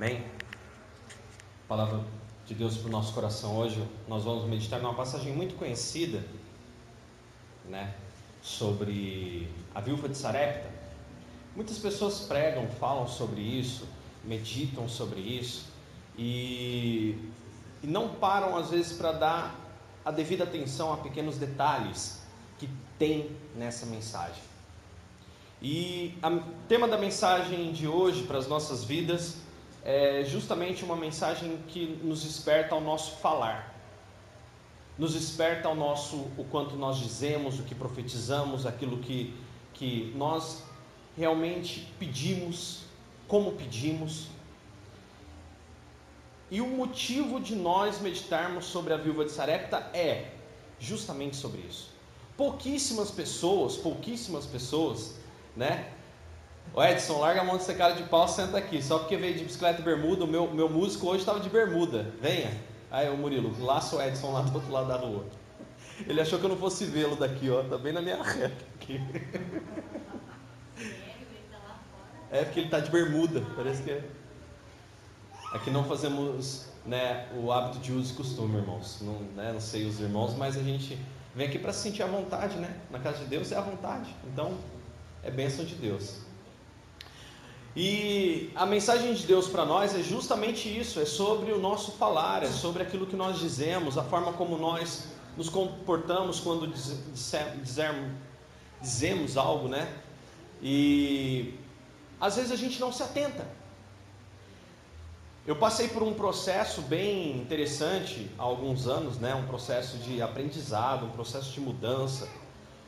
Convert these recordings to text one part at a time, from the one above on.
Amém? Palavra de Deus para o nosso coração hoje, nós vamos meditar numa passagem muito conhecida, né? Sobre a viúva de Sarepta. Muitas pessoas pregam, falam sobre isso, meditam sobre isso e, e não param às vezes para dar a devida atenção a pequenos detalhes que tem nessa mensagem. E o tema da mensagem de hoje para as nossas vidas é justamente uma mensagem que nos desperta ao nosso falar, nos desperta ao nosso o quanto nós dizemos, o que profetizamos, aquilo que, que nós realmente pedimos, como pedimos. E o motivo de nós meditarmos sobre a viúva de Sarepta é justamente sobre isso. Pouquíssimas pessoas, pouquíssimas pessoas, né, Ô Edson, larga a mão de ser cara de pau, senta aqui. Só porque veio de bicicleta e bermuda, o meu, meu músico hoje estava de bermuda. Venha. Aí o Murilo, laça o Edson lá do outro lado da rua. Ele achou que eu não fosse vê-lo daqui, ó. Tá bem na minha reta aqui. É porque ele está de bermuda, parece que é. Aqui não fazemos né, o hábito de uso e costume, irmãos. Não, né, não sei os irmãos, mas a gente vem aqui para se sentir à vontade, né? Na casa de Deus é à vontade. Então, é bênção de Deus. E a mensagem de Deus para nós é justamente isso: é sobre o nosso falar, é sobre aquilo que nós dizemos, a forma como nós nos comportamos quando dizermos, dizemos algo, né? E às vezes a gente não se atenta. Eu passei por um processo bem interessante há alguns anos, né? Um processo de aprendizado, um processo de mudança,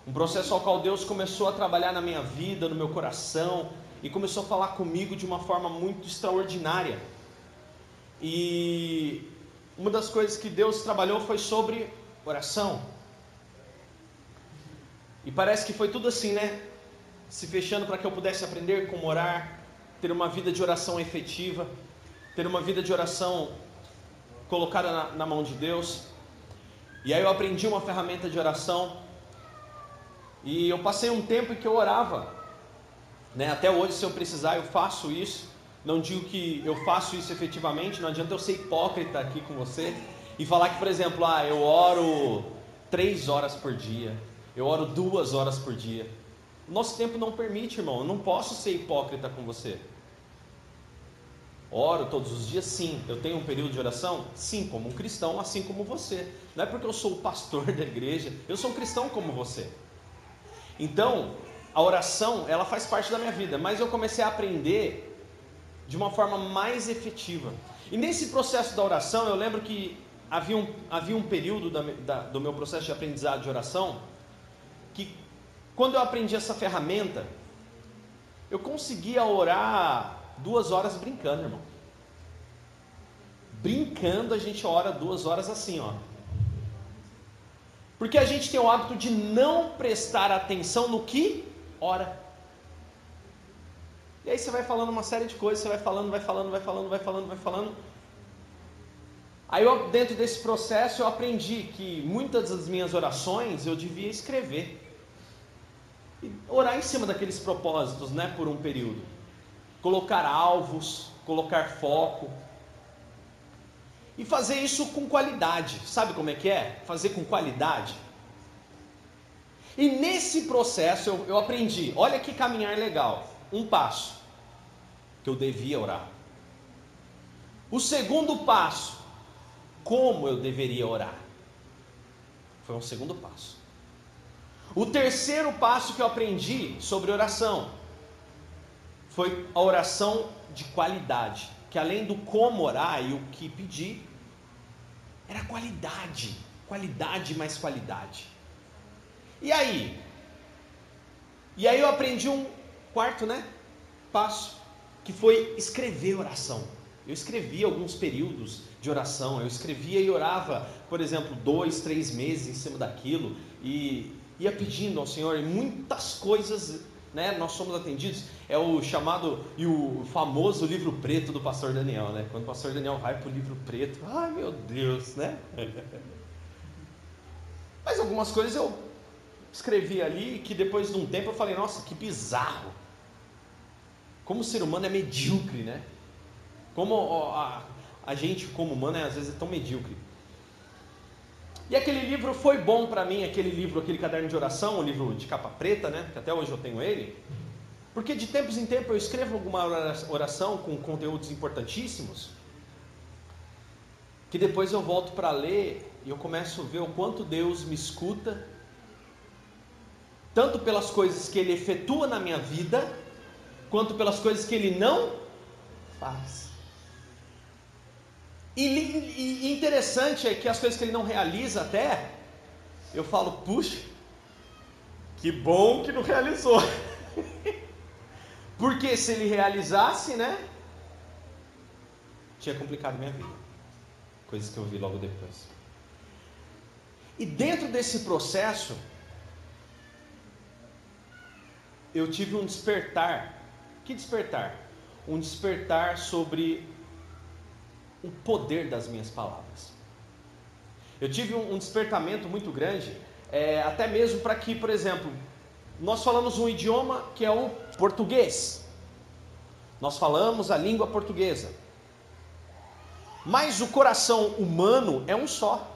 um processo ao qual Deus começou a trabalhar na minha vida, no meu coração e começou a falar comigo de uma forma muito extraordinária. E uma das coisas que Deus trabalhou foi sobre oração. E parece que foi tudo assim, né? Se fechando para que eu pudesse aprender como orar, ter uma vida de oração efetiva, ter uma vida de oração colocada na, na mão de Deus. E aí eu aprendi uma ferramenta de oração. E eu passei um tempo em que eu orava né? Até hoje, se eu precisar, eu faço isso. Não digo que eu faço isso efetivamente, não adianta eu ser hipócrita aqui com você e falar que, por exemplo, ah, eu oro três horas por dia, eu oro duas horas por dia. Nosso tempo não permite, irmão. Eu não posso ser hipócrita com você. Oro todos os dias, sim. Eu tenho um período de oração? Sim, como um cristão, assim como você. Não é porque eu sou o pastor da igreja, eu sou um cristão como você. Então, a oração, ela faz parte da minha vida, mas eu comecei a aprender de uma forma mais efetiva. E nesse processo da oração, eu lembro que havia um, havia um período da, da, do meu processo de aprendizado de oração que, quando eu aprendi essa ferramenta, eu conseguia orar duas horas brincando, irmão. Brincando, a gente ora duas horas assim, ó. Porque a gente tem o hábito de não prestar atenção no que ora. E aí você vai falando uma série de coisas, você vai falando, vai falando, vai falando, vai falando, vai falando. Aí eu, dentro desse processo eu aprendi que muitas das minhas orações eu devia escrever. E orar em cima daqueles propósitos, né, por um período. Colocar alvos, colocar foco. E fazer isso com qualidade. Sabe como é que é? Fazer com qualidade. E nesse processo eu, eu aprendi: olha que caminhar legal. Um passo que eu devia orar. O segundo passo, como eu deveria orar. Foi um segundo passo. O terceiro passo que eu aprendi sobre oração foi a oração de qualidade, que além do como orar e o que pedir, era qualidade, qualidade mais qualidade. E aí? E aí eu aprendi um quarto, né? Passo, que foi escrever oração. Eu escrevia alguns períodos de oração, eu escrevia e orava, por exemplo, dois, três meses em cima daquilo, e ia pedindo ao Senhor, e muitas coisas, né, nós somos atendidos, é o chamado e o famoso livro preto do pastor Daniel, né, quando o pastor Daniel vai para o livro preto, ai meu Deus, né, mas algumas coisas eu escrevi ali que depois de um tempo eu falei, nossa, que bizarro. Como o ser humano é medíocre, né? Como a, a gente, como humano, é, às vezes é tão medíocre. E aquele livro foi bom para mim, aquele livro, aquele caderno de oração, um livro de capa preta, né? Que até hoje eu tenho ele. Porque de tempos em tempos eu escrevo alguma oração com conteúdos importantíssimos, que depois eu volto para ler e eu começo a ver o quanto Deus me escuta, tanto pelas coisas que Ele efetua na minha vida, quanto pelas coisas que Ele não faz. E, e interessante é que as coisas que Ele não realiza até, eu falo, puxa, que bom que não realizou. Porque se ele realizasse, né? Tinha complicado minha vida. Coisas que eu vi logo depois. E dentro desse processo, eu tive um despertar. Que despertar? Um despertar sobre o poder das minhas palavras. Eu tive um, despertamento muito grande, é, até mesmo para que, por exemplo, nós falamos um idioma que é o português. Nós falamos a língua portuguesa. Mas o coração humano é um só.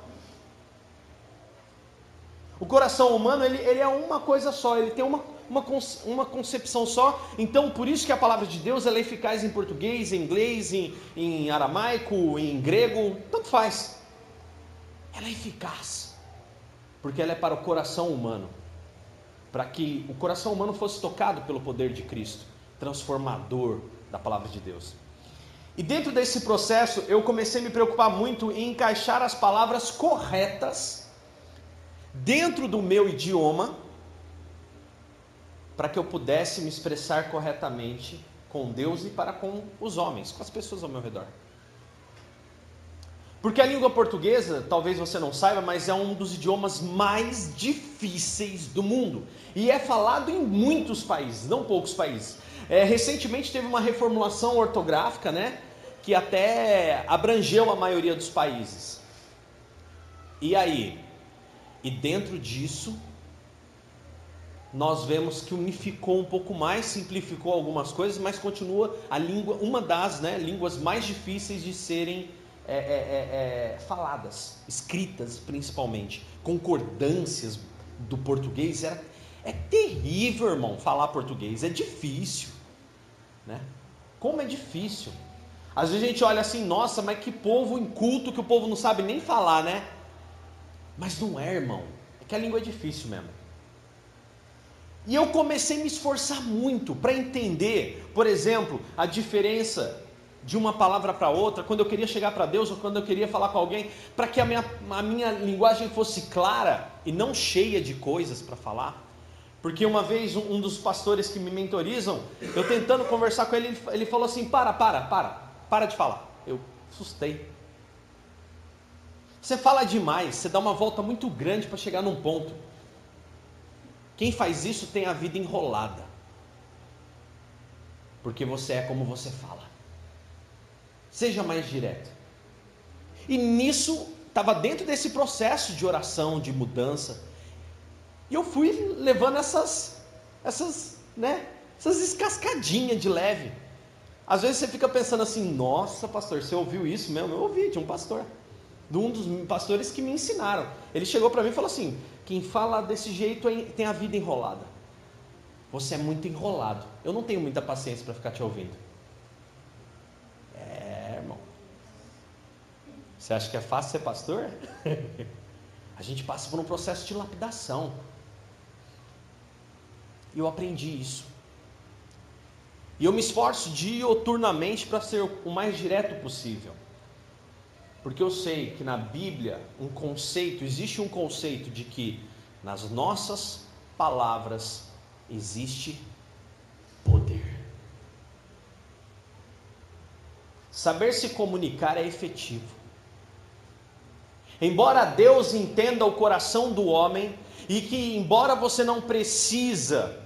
O coração humano ele, ele é uma coisa só, ele tem uma, uma, uma concepção só. Então, por isso que a palavra de Deus é eficaz em português, em inglês, em, em aramaico, em grego, tanto faz. Ela é eficaz, porque ela é para o coração humano para que o coração humano fosse tocado pelo poder de Cristo, transformador da palavra de Deus. E dentro desse processo, eu comecei a me preocupar muito em encaixar as palavras corretas dentro do meu idioma, para que eu pudesse me expressar corretamente com Deus e para com os homens, com as pessoas ao meu redor. Porque a língua portuguesa, talvez você não saiba, mas é um dos idiomas mais difíceis do mundo. E é falado em muitos países, não poucos países. É, recentemente teve uma reformulação ortográfica, né? Que até abrangeu a maioria dos países. E aí? E dentro disso, nós vemos que unificou um pouco mais, simplificou algumas coisas, mas continua a língua, uma das né, línguas mais difíceis de serem é, é, é, é, faladas, escritas principalmente, concordâncias do português. Era, é terrível, irmão, falar português, é difícil. Né? Como é difícil. Às vezes a gente olha assim, nossa, mas que povo inculto que o povo não sabe nem falar, né? Mas não é, irmão. É que a língua é difícil mesmo. E eu comecei a me esforçar muito para entender, por exemplo, a diferença de uma palavra para outra, quando eu queria chegar para Deus ou quando eu queria falar com alguém, para que a minha, a minha linguagem fosse clara e não cheia de coisas para falar. Porque uma vez um, um, dos pastores que me mentorizam, eu tentando conversar com ele, ele, falou assim: para, para, para, para de falar. Eu assustei. Você fala demais, você dá uma volta muito grande para chegar num ponto. Quem faz isso tem a vida enrolada. Porque você é como você fala. Seja mais direto. E nisso, estava dentro desse processo de oração, de mudança. E eu fui levando essas, essas, né, essas escascadinhas de leve. Às vezes você fica pensando assim, nossa pastor, você ouviu isso mesmo? Eu ouvi de um pastor, de um dos pastores que me ensinaram. Ele chegou para mim e falou assim: quem fala desse jeito tem a vida enrolada. Você é muito enrolado. Eu não tenho muita paciência para ficar te ouvindo. Você acha que é fácil ser pastor? a gente passa por um processo de lapidação. E eu aprendi isso. E eu me esforço dioturnamente para ser o mais direto possível. Porque eu sei que na Bíblia um conceito, existe um conceito de que nas nossas palavras existe poder. Saber se comunicar é efetivo. Embora Deus entenda o coração do homem e que embora você não precisa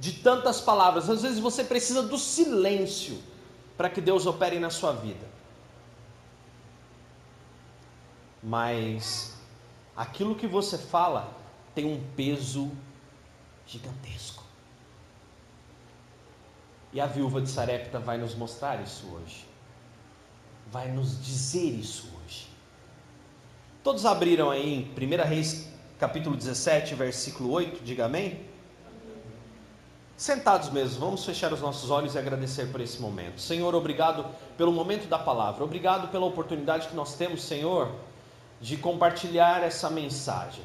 de tantas palavras, às vezes você precisa do silêncio para que Deus opere na sua vida. Mas aquilo que você fala tem um peso gigantesco. E a viúva de Sarepta vai nos mostrar isso hoje. vai nos dizer isso hoje. Todos abriram aí em 1 Reis capítulo 17, versículo 8, diga amém. Sentados mesmo, vamos fechar os nossos olhos e agradecer por esse momento. Senhor, obrigado pelo momento da palavra, obrigado pela oportunidade que nós temos, Senhor, de compartilhar essa mensagem,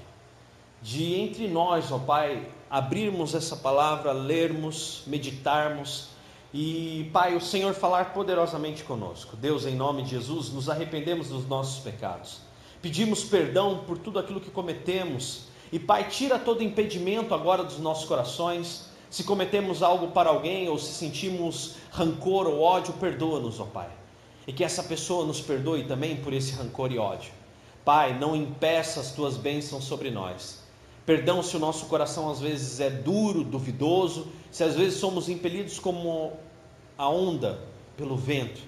de entre nós, ó Pai, abrirmos essa palavra, lermos, meditarmos e, Pai, o Senhor falar poderosamente conosco. Deus, em nome de Jesus, nos arrependemos dos nossos pecados, pedimos perdão por tudo aquilo que cometemos e, Pai, tira todo impedimento agora dos nossos corações se cometemos algo para alguém ou se sentimos rancor ou ódio, perdoa-nos, ó Pai. E que essa pessoa nos perdoe também por esse rancor e ódio. Pai, não impeça as tuas bênçãos sobre nós. Perdão se o nosso coração às vezes é duro, duvidoso, se às vezes somos impelidos como a onda pelo vento,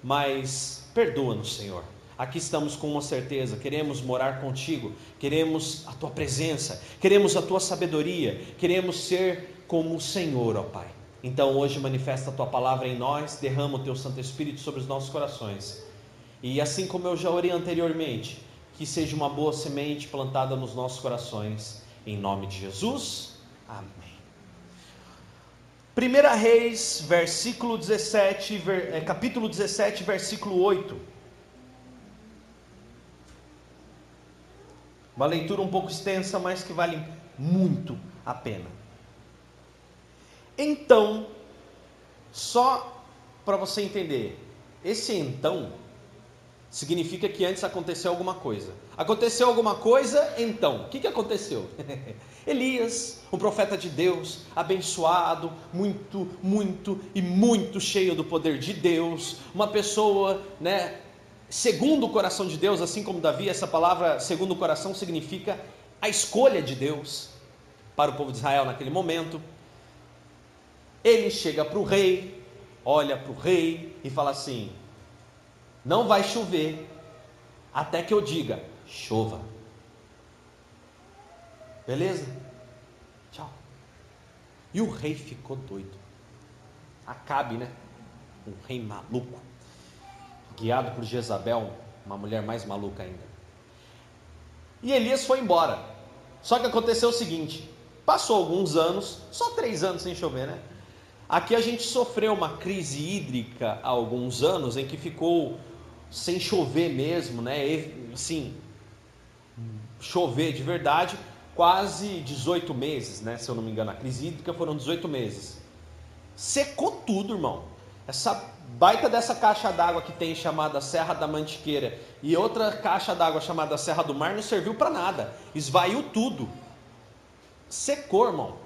mas perdoa-nos, Senhor. Aqui estamos com uma certeza, queremos morar contigo, queremos a tua presença, queremos a tua sabedoria, queremos ser como o Senhor, ó Pai. Então hoje manifesta a tua palavra em nós, derrama o teu Santo Espírito sobre os nossos corações. E assim como eu já orei anteriormente, que seja uma boa semente plantada nos nossos corações, em nome de Jesus. Amém. 1 Reis, versículo 17, ver, é, capítulo 17, versículo 8. Uma leitura um pouco extensa, mas que vale muito a pena. Então, só para você entender, esse então significa que antes aconteceu alguma coisa. Aconteceu alguma coisa, então. O que, que aconteceu? Elias, um profeta de Deus, abençoado, muito, muito e muito cheio do poder de Deus, uma pessoa, né, segundo o coração de Deus, assim como Davi, essa palavra segundo o coração significa a escolha de Deus para o povo de Israel naquele momento. Ele chega para o rei, olha para o rei e fala assim: Não vai chover até que eu diga, chova. Beleza? Tchau. E o rei ficou doido. Acabe, né? Um rei maluco, guiado por Jezabel, uma mulher mais maluca ainda. E Elias foi embora. Só que aconteceu o seguinte: passou alguns anos, só três anos sem chover, né? Aqui a gente sofreu uma crise hídrica há alguns anos em que ficou sem chover mesmo, né? Assim, chover de verdade, quase 18 meses, né? Se eu não me engano, a crise hídrica foram 18 meses. Secou tudo, irmão. Essa baita dessa caixa d'água que tem chamada Serra da Mantiqueira e outra caixa d'água chamada Serra do Mar não serviu para nada. Esvaiu tudo. Secou, irmão.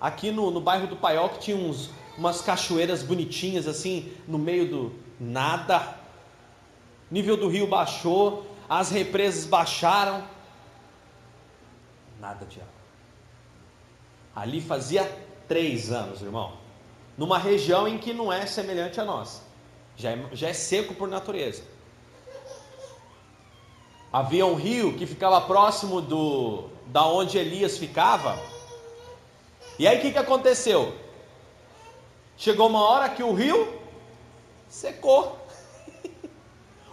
Aqui no, no bairro do Paiol que tinha uns, umas cachoeiras bonitinhas assim, no meio do nada. Nível do rio baixou, as represas baixaram. Nada de água. Ali fazia três anos, irmão. Numa região em que não é semelhante a nós. Já é, já é seco por natureza. Havia um rio que ficava próximo do da onde Elias ficava. E aí o que, que aconteceu? Chegou uma hora que o rio secou.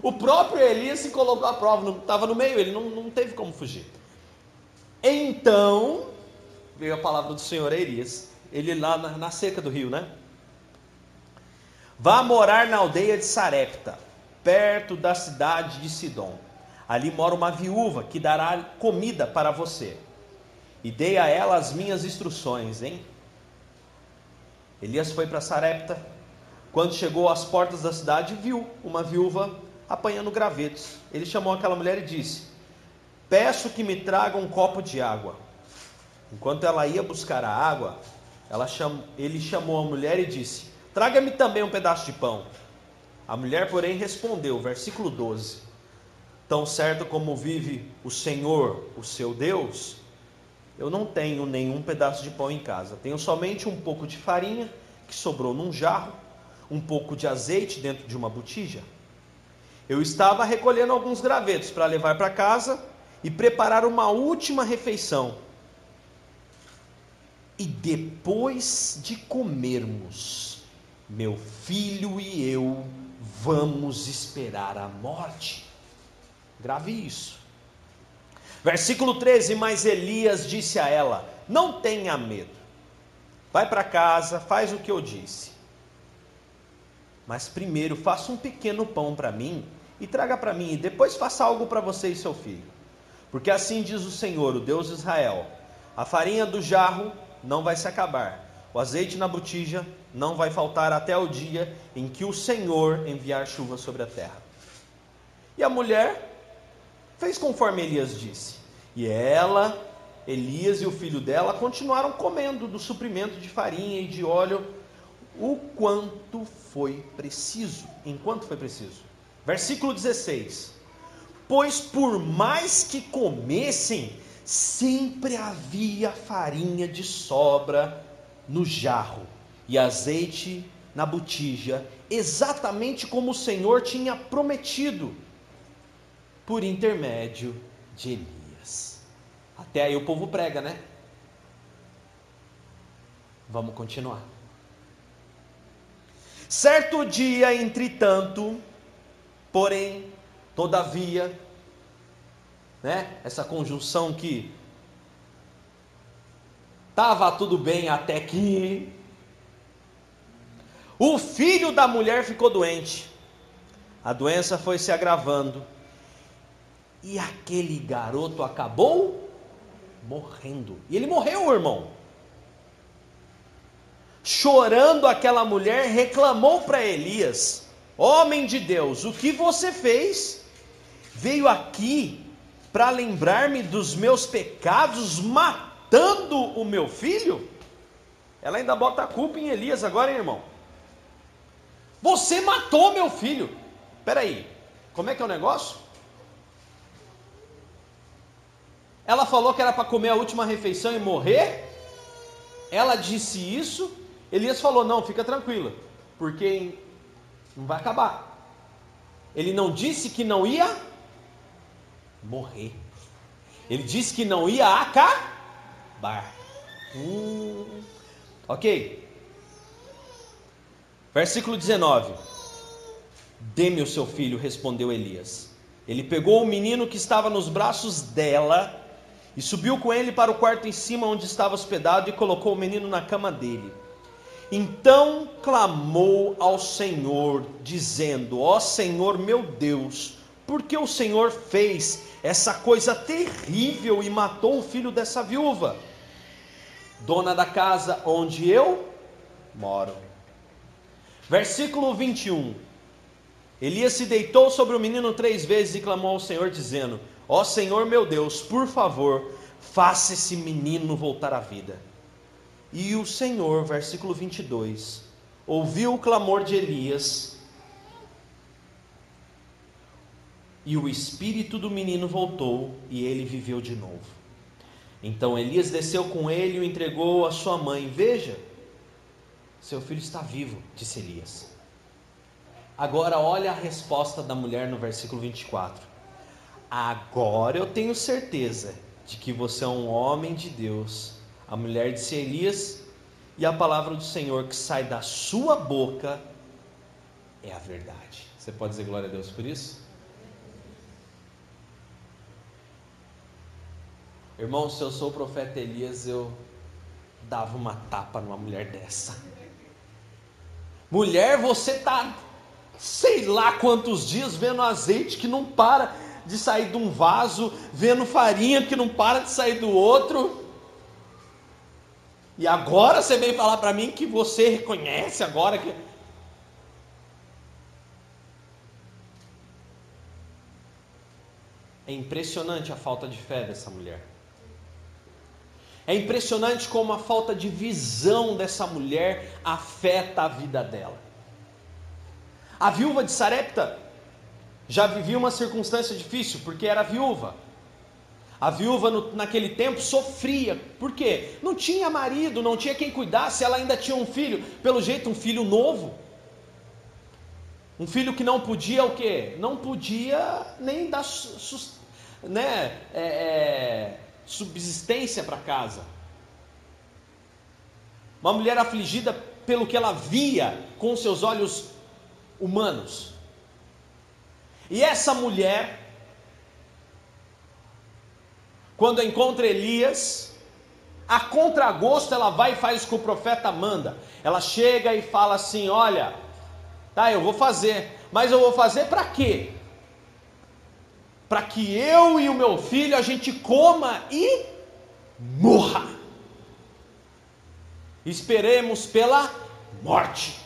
O próprio Elias se colocou à prova, estava no meio, ele não, não teve como fugir. Então, veio a palavra do Senhor a Elias, ele lá na, na seca do rio, né? Vá morar na aldeia de Sarepta, perto da cidade de Sidom. Ali mora uma viúva que dará comida para você. E dei a ela as minhas instruções, hein? Elias foi para Sarepta. Quando chegou às portas da cidade, viu uma viúva apanhando gravetos. Ele chamou aquela mulher e disse: Peço que me traga um copo de água. Enquanto ela ia buscar a água, cham... ele chamou a mulher e disse: Traga-me também um pedaço de pão. A mulher, porém, respondeu, versículo 12: Tão certo como vive o Senhor, o seu Deus, eu não tenho nenhum pedaço de pão em casa. Tenho somente um pouco de farinha que sobrou num jarro, um pouco de azeite dentro de uma botija. Eu estava recolhendo alguns gravetos para levar para casa e preparar uma última refeição. E depois de comermos, meu filho e eu vamos esperar a morte. Grave isso. Versículo 13: Mas Elias disse a ela: Não tenha medo, vai para casa, faz o que eu disse. Mas primeiro faça um pequeno pão para mim e traga para mim, e depois faça algo para você e seu filho. Porque assim diz o Senhor, o Deus de Israel: a farinha do jarro não vai se acabar, o azeite na botija não vai faltar até o dia em que o Senhor enviar chuva sobre a terra. E a mulher fez conforme Elias disse. E ela, Elias e o filho dela continuaram comendo do suprimento de farinha e de óleo o quanto foi preciso. Enquanto foi preciso. Versículo 16: Pois por mais que comessem, sempre havia farinha de sobra no jarro e azeite na botija, exatamente como o Senhor tinha prometido, por intermédio de Elias. Até aí o povo prega, né? Vamos continuar. Certo dia, entretanto, porém, todavia, né? Essa conjunção que estava tudo bem até que o filho da mulher ficou doente. A doença foi se agravando. E aquele garoto acabou morrendo. E ele morreu, irmão. Chorando, aquela mulher reclamou para Elias: Homem de Deus, o que você fez? Veio aqui para lembrar-me dos meus pecados, matando o meu filho? Ela ainda bota a culpa em Elias agora, hein, irmão. Você matou meu filho. Peraí, como é que é o negócio? Ela falou que era para comer a última refeição e morrer. Ela disse isso. Elias falou: Não, fica tranquila, porque não vai acabar. Ele não disse que não ia morrer. Ele disse que não ia acabar. Hum, ok. Versículo 19: Dê-me o seu filho, respondeu Elias. Ele pegou o menino que estava nos braços dela e subiu com ele para o quarto em cima onde estava hospedado e colocou o menino na cama dele. Então clamou ao Senhor, dizendo: Ó Senhor meu Deus, por que o Senhor fez essa coisa terrível e matou o filho dessa viúva, dona da casa onde eu moro? Versículo 21. Elias se deitou sobre o menino três vezes e clamou ao Senhor, dizendo: Ó Senhor meu Deus, por favor, faça esse menino voltar à vida. E o Senhor, versículo 22, ouviu o clamor de Elias, e o espírito do menino voltou, e ele viveu de novo. Então Elias desceu com ele e o entregou à sua mãe. Veja, seu filho está vivo, disse Elias. Agora olha a resposta da mulher no versículo 24. Agora eu tenho certeza de que você é um homem de Deus. A mulher disse Elias, e a palavra do Senhor que sai da sua boca é a verdade. Você pode dizer glória a Deus por isso? Irmão, se eu sou o profeta Elias, eu dava uma tapa numa mulher dessa. Mulher, você está sei lá quantos dias vendo azeite que não para de sair de um vaso, vendo farinha que não para de sair do outro. E agora você vem falar para mim que você reconhece agora que. É impressionante a falta de fé dessa mulher. É impressionante como a falta de visão dessa mulher afeta a vida dela. A viúva de Sarepta já vivia uma circunstância difícil, porque era viúva. A viúva no, naquele tempo sofria, por quê? Não tinha marido, não tinha quem cuidasse, ela ainda tinha um filho, pelo jeito um filho novo. Um filho que não podia o quê? Não podia nem dar né, é, é, subsistência para casa. Uma mulher afligida pelo que ela via com seus olhos humanos. E essa mulher, quando encontra Elias, a contragosto ela vai e faz o que o profeta manda. Ela chega e fala assim: Olha, tá, eu vou fazer, mas eu vou fazer para quê? Para que eu e o meu filho a gente coma e morra. Esperemos pela morte.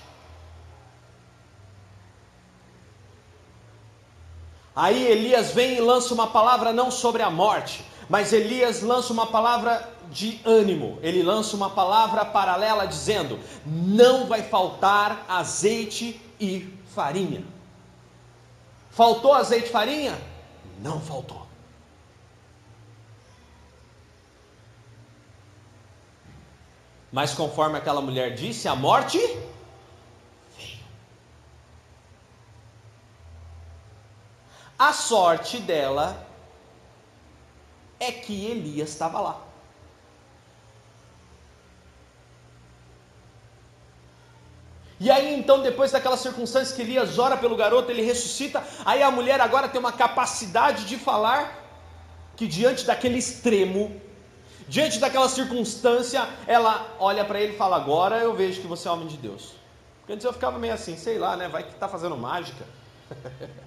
Aí Elias vem e lança uma palavra não sobre a morte, mas Elias lança uma palavra de ânimo. Ele lança uma palavra paralela dizendo: "Não vai faltar azeite e farinha". Faltou azeite e farinha? Não faltou. Mas conforme aquela mulher disse, a morte A sorte dela é que Elias estava lá. E aí então, depois daquela circunstância que Elias ora pelo garoto, ele ressuscita, aí a mulher agora tem uma capacidade de falar que diante daquele extremo, diante daquela circunstância, ela olha para ele e fala: Agora eu vejo que você é homem de Deus. Porque antes eu ficava meio assim, sei lá, né? Vai que está fazendo mágica.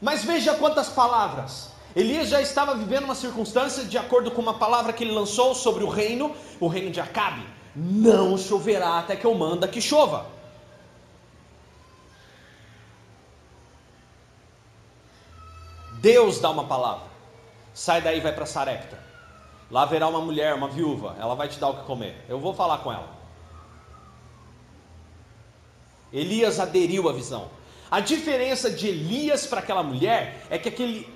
Mas veja quantas palavras. Elias já estava vivendo uma circunstância de acordo com uma palavra que ele lançou sobre o reino, o reino de Acabe. Não choverá até que eu manda que chova. Deus dá uma palavra. Sai daí vai para Sarepta. Lá haverá uma mulher, uma viúva. Ela vai te dar o que comer. Eu vou falar com ela. Elias aderiu à visão. A diferença de Elias para aquela mulher é que aquele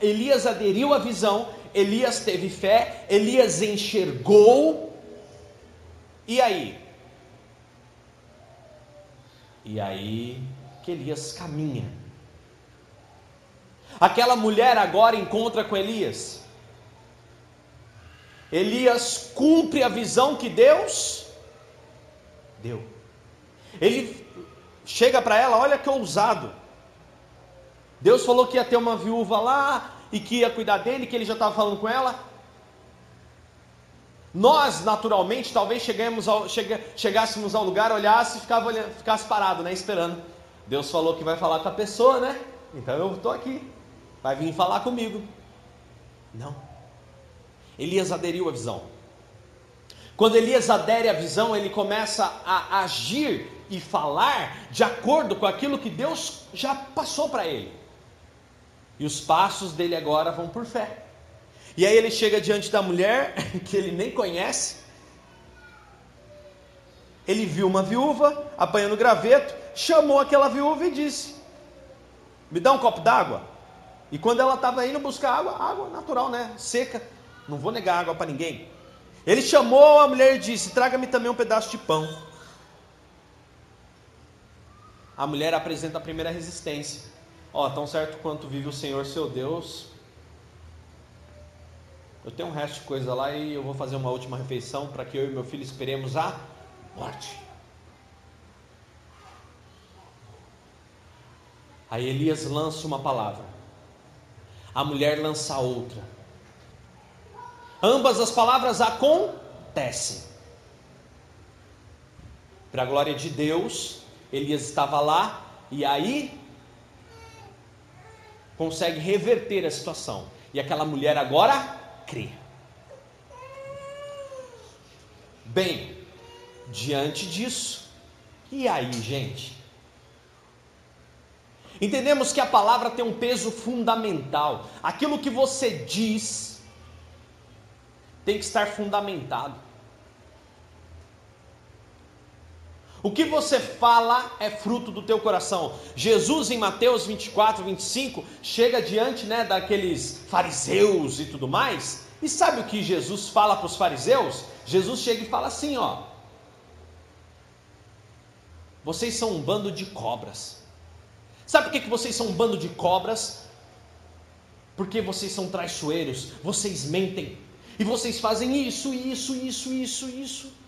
Elias aderiu à visão, Elias teve fé, Elias enxergou. E aí? E aí que Elias caminha. Aquela mulher agora encontra com Elias. Elias cumpre a visão que Deus deu. Ele chega para ela, olha que ousado. Deus falou que ia ter uma viúva lá e que ia cuidar dele, que ele já estava falando com ela. Nós, naturalmente, talvez chegamos ao, chega, chegássemos ao lugar, olhasse e ficava, ficasse parado, né, esperando. Deus falou que vai falar com a pessoa, né? Então eu estou aqui. Vai vir falar comigo. Não. Elias aderiu à visão. Quando Elias adere à visão, ele começa a agir e falar de acordo com aquilo que Deus já passou para ele. E os passos dele agora vão por fé. E aí ele chega diante da mulher que ele nem conhece. Ele viu uma viúva apanhando graveto, chamou aquela viúva e disse: Me dá um copo d'água. E quando ela estava indo buscar água, água natural, né? Seca, não vou negar água para ninguém. Ele chamou a mulher e disse: Traga-me também um pedaço de pão a mulher apresenta a primeira resistência. Ó, tão certo quanto vive o Senhor seu Deus, eu tenho um resto de coisa lá e eu vou fazer uma última refeição para que eu e meu filho esperemos a morte. Aí Elias lança uma palavra, a mulher lança outra. Ambas as palavras acontecem. Para a glória de Deus, Elias estava lá e aí consegue reverter a situação. E aquela mulher agora crê. Bem, diante disso, e aí, gente? Entendemos que a palavra tem um peso fundamental. Aquilo que você diz tem que estar fundamentado. O que você fala é fruto do teu coração. Jesus em Mateus 24, 25 chega diante, né, daqueles fariseus e tudo mais. E sabe o que Jesus fala para os fariseus? Jesus chega e fala assim, ó: Vocês são um bando de cobras. Sabe por que, que vocês são um bando de cobras? Porque vocês são traiçoeiros, vocês mentem, e vocês fazem isso, isso, isso, isso, isso.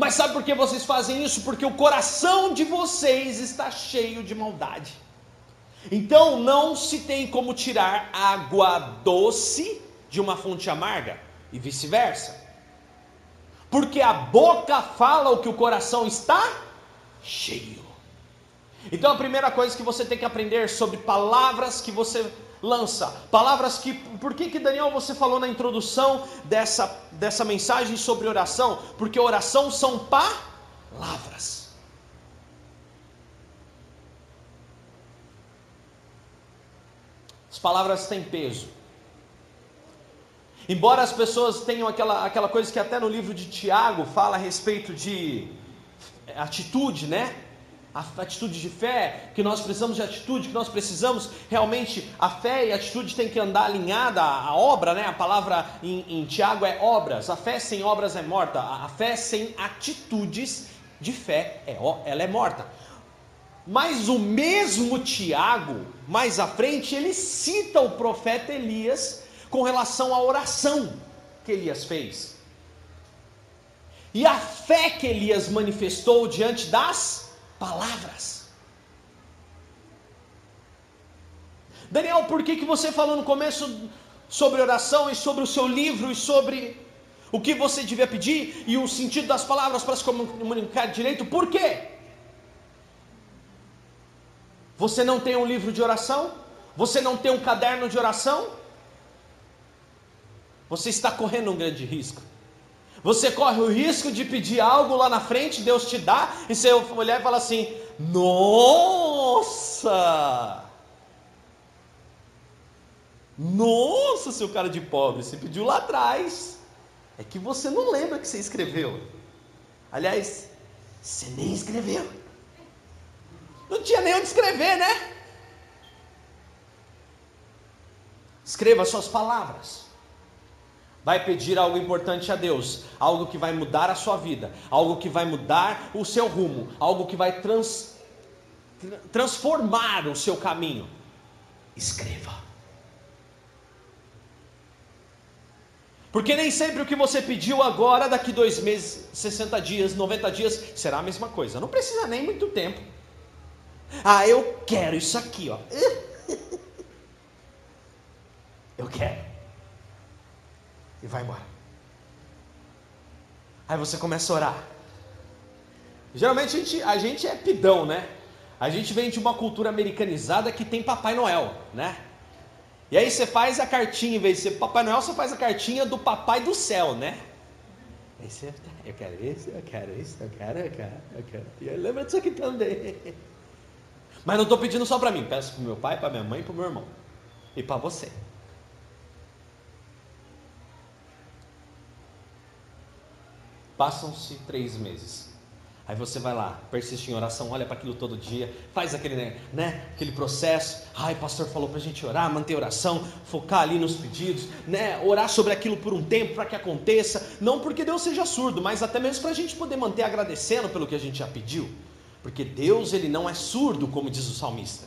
Mas sabe por que vocês fazem isso? Porque o coração de vocês está cheio de maldade. Então não se tem como tirar água doce de uma fonte amarga e vice-versa. Porque a boca fala o que o coração está cheio. Então a primeira coisa que você tem que aprender sobre palavras que você lança, palavras que por que que Daniel você falou na introdução dessa dessa mensagem sobre oração? Porque oração são palavras. As palavras têm peso. Embora as pessoas tenham aquela, aquela coisa que até no livro de Tiago fala a respeito de atitude, né? A atitude de fé, que nós precisamos de atitude, que nós precisamos realmente, a fé e a atitude tem que andar alinhada, a, obra, né? A palavra em, em Tiago é obras, a fé sem obras é morta, a, a fé sem atitudes de fé, é, ela é morta. Mas o mesmo Tiago, mais à frente, ele cita o profeta Elias com relação à oração que Elias fez. E a fé que Elias manifestou diante das palavras. Daniel, por que, que você falou no começo sobre oração e sobre o seu livro e sobre o que você devia pedir e o sentido das palavras para se comunicar direito? Por quê? Você não tem um livro de oração? Você não tem um caderno de oração? você está correndo um grande risco. Você corre o risco de pedir algo lá na frente, Deus te dá, e você olhar e falar assim: Nossa! Nossa, seu cara de pobre, você pediu lá atrás. É que você não lembra que você escreveu. Aliás, você nem escreveu. Não tinha nem onde escrever, né? Escreva suas palavras vai pedir algo importante a Deus, algo que vai mudar a sua vida, algo que vai mudar o seu rumo, algo que vai trans, transformar o seu caminho, escreva. Porque nem sempre o que você pediu agora, daqui dois meses, 60 dias, 90 dias, será a mesma coisa. Não precisa nem muito tempo. Ah, eu quero isso aqui, ó. Eu quero e vai embora. Aí você começa a orar. Geralmente a gente, a gente é pidão, né? A gente vem de uma cultura americanizada que tem Papai Noel, né? E aí você faz a cartinha, em vez de ser Papai Noel, você faz a cartinha do Papai do Céu, né? Aí você, eu quero isso, eu quero isso, eu quero, eu quero, eu quero. E eu lembro disso aqui também. Mas não estou pedindo só para mim, peço para meu pai, para minha mãe para meu irmão. E para você. Passam-se três meses. Aí você vai lá, persiste em oração, olha para aquilo todo dia, faz aquele, né, né, aquele processo. Ai, pastor falou para a gente orar, manter oração, focar ali nos pedidos, né, orar sobre aquilo por um tempo para que aconteça. Não porque Deus seja surdo, mas até mesmo para a gente poder manter agradecendo pelo que a gente já pediu. Porque Deus ele não é surdo, como diz o salmista.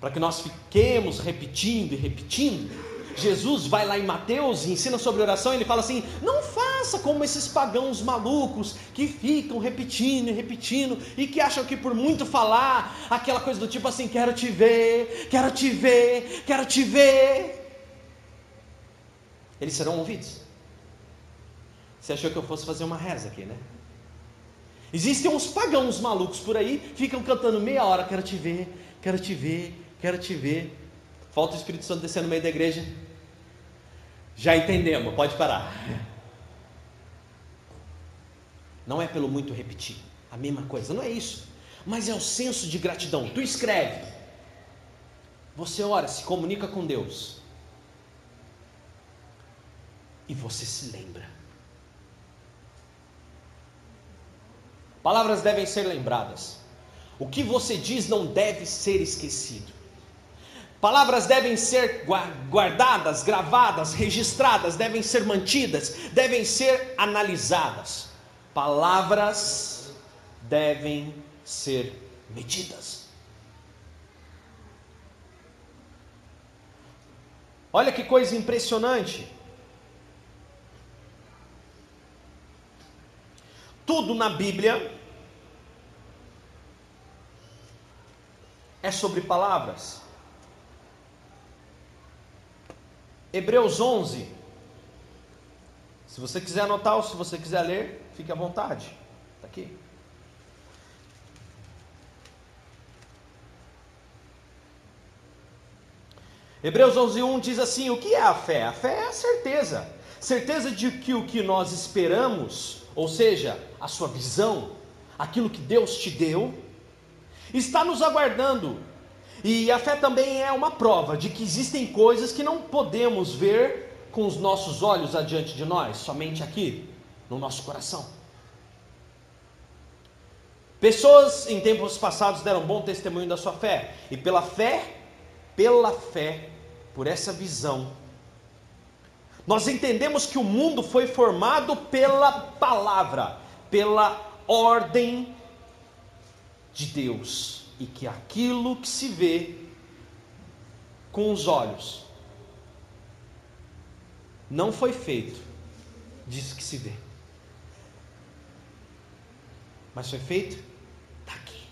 Para que nós fiquemos repetindo e repetindo, Jesus vai lá em Mateus e ensina sobre oração, e ele fala assim: não faça como esses pagãos malucos que ficam repetindo e repetindo e que acham que por muito falar, aquela coisa do tipo assim: quero te ver, quero te ver, quero te ver. Eles serão ouvidos. Você achou que eu fosse fazer uma reza aqui, né? Existem uns pagãos malucos por aí, ficam cantando meia hora: quero te ver, quero te ver, quero te ver. Falta o Espírito Santo descer no meio da igreja. Já entendemos, pode parar. Não é pelo muito repetir, a mesma coisa, não é isso. Mas é o senso de gratidão. Tu escreve, você ora, se comunica com Deus, e você se lembra. Palavras devem ser lembradas. O que você diz não deve ser esquecido. Palavras devem ser guardadas, gravadas, registradas, devem ser mantidas, devem ser analisadas. Palavras devem ser medidas. Olha que coisa impressionante. Tudo na Bíblia é sobre palavras. Hebreus 11. Se você quiser anotar ou se você quiser ler, fique à vontade. Está aqui. Hebreus 11:1 diz assim: O que é a fé? A fé é a certeza. Certeza de que o que nós esperamos, ou seja, a sua visão, aquilo que Deus te deu, está nos aguardando. E a fé também é uma prova de que existem coisas que não podemos ver com os nossos olhos adiante de nós, somente aqui, no nosso coração. Pessoas em tempos passados deram bom testemunho da sua fé, e pela fé, pela fé, por essa visão, nós entendemos que o mundo foi formado pela palavra, pela ordem de Deus, e que aquilo que se vê com os olhos não foi feito disso que se vê, mas foi feito daqui.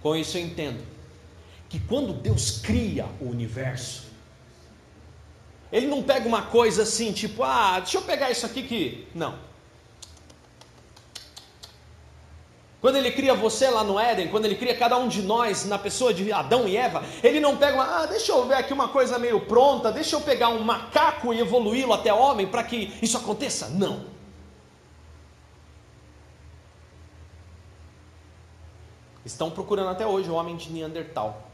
Com isso eu entendo que quando Deus cria o universo, Ele não pega uma coisa assim, tipo, ah, deixa eu pegar isso aqui que. Não. Quando ele cria você lá no Éden, quando ele cria cada um de nós na pessoa de Adão e Eva, ele não pega uma, ah, deixa eu ver aqui uma coisa meio pronta, deixa eu pegar um macaco e evoluí-lo até homem para que isso aconteça. Não. Estão procurando até hoje o homem de Neandertal.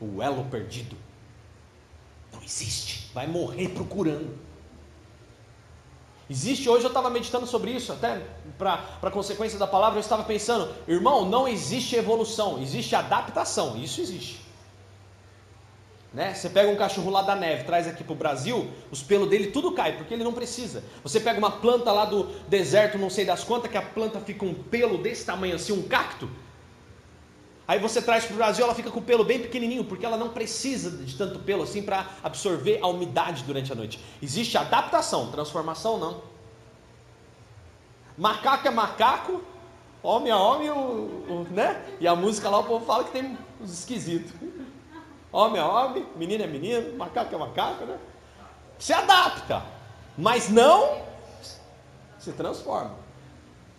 O elo perdido. Não existe. Vai morrer procurando. Existe, hoje eu estava meditando sobre isso, até para consequência da palavra, eu estava pensando, irmão, não existe evolução, existe adaptação, isso existe. Né? Você pega um cachorro lá da neve, traz aqui para o Brasil, os pelos dele tudo cai, porque ele não precisa. Você pega uma planta lá do deserto, não sei das quantas, que a planta fica um pelo desse tamanho assim, um cacto. Aí você traz para o Brasil, ela fica com o pelo bem pequenininho, porque ela não precisa de tanto pelo assim para absorver a umidade durante a noite. Existe adaptação, transformação não. Macaco é macaco, homem é homem, o, o, né? E a música lá o povo fala que tem uns esquisitos. Homem é homem, menino é menino, macaco é macaco, né? Se adapta, mas não se transforma.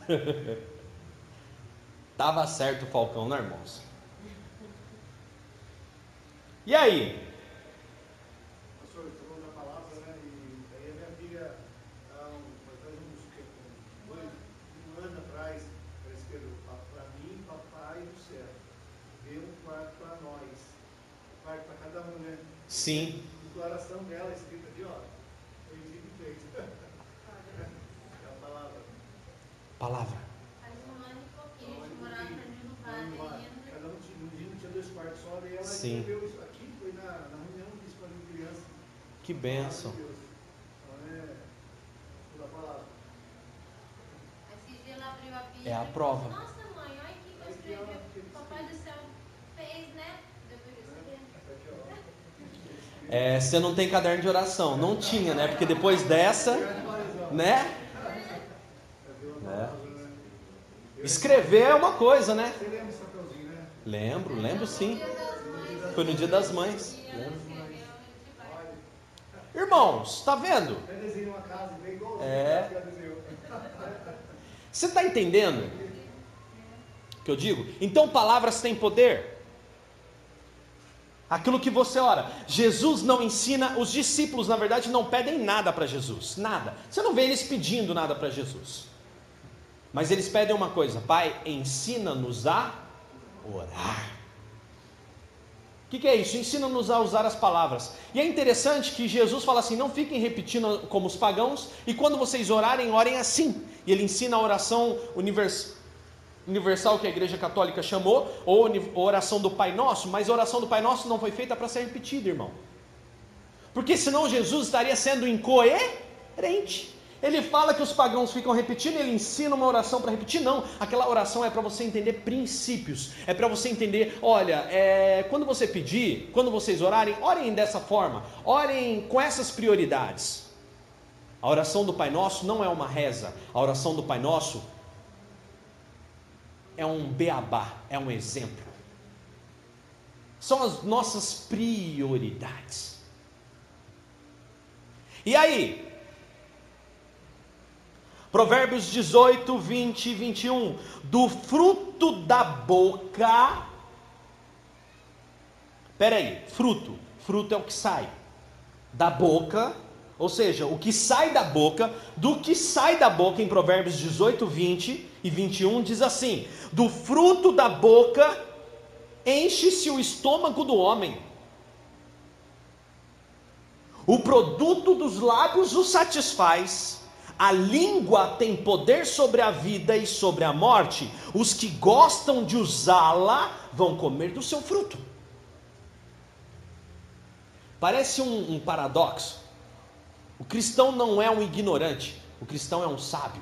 Tava certo o Falcão, né, irmãos? E aí? Pastor, você falou da palavra, né? E aí a minha filha, há um, uns dois, um ano atrás, ela escreveu para mim, papai do céu, dê um quarto para nós, um quarto para cada um, né? Sim. Declaração dela escrita aqui, ó. Foi dito e feito. É a palavra. Palavra. Faz um ano e pouquinho, a gente morava um no um padre quarto. ainda. Cada um tinha, um dia não tinha dois quartos só, daí ela Sim. escreveu isso aqui, foi na, na reunião que fiz com a criança. Que bênção. É a. É prova. falou, Nossa, mãe, olha aqui que eu escrevi. Papai do céu fez, né? É, você não tem caderno de oração. Não tinha, né? Porque depois dessa, né? Escrever é uma coisa, né? Né? Lembro, lembro sim. Foi no dia das mães. Lembro. escreveu, a gente vai. Olha, Irmãos, tá vendo? É. Você está entendendo o que eu digo? Então palavras têm poder. Aquilo que você ora. Jesus não ensina, os discípulos, na verdade, não pedem nada para Jesus. Nada. Você não vê eles pedindo nada para Jesus. Mas eles pedem uma coisa: Pai, ensina-nos a orar. Que, que é isso? Ensina-nos a usar as palavras. E é interessante que Jesus fala assim: não fiquem repetindo como os pagãos, e quando vocês orarem, orem assim. E ele ensina a oração univers- universal que a Igreja Católica chamou, ou oração do Pai Nosso, mas a oração do Pai Nosso não foi feita para ser repetida, irmão. Porque senão Jesus estaria sendo incoerente. Ele fala que os pagãos ficam repetindo, ele ensina uma oração para repetir. Não, aquela oração é para você entender princípios. É para você entender, olha, é, quando você pedir, quando vocês orarem, orem dessa forma. Orem com essas prioridades. A oração do Pai Nosso não é uma reza. A oração do Pai Nosso é um beabá, é um exemplo. São as nossas prioridades. E aí? Provérbios 18, 20 e 21. Do fruto da boca. Peraí, fruto. Fruto é o que sai da boca ou seja, o que sai da boca, do que sai da boca em Provérbios 18, 20 e 21 diz assim: Do fruto da boca enche-se o estômago do homem. O produto dos lábios o satisfaz. A língua tem poder sobre a vida e sobre a morte. Os que gostam de usá-la vão comer do seu fruto. Parece um, um paradoxo. O cristão não é um ignorante, o cristão é um sábio.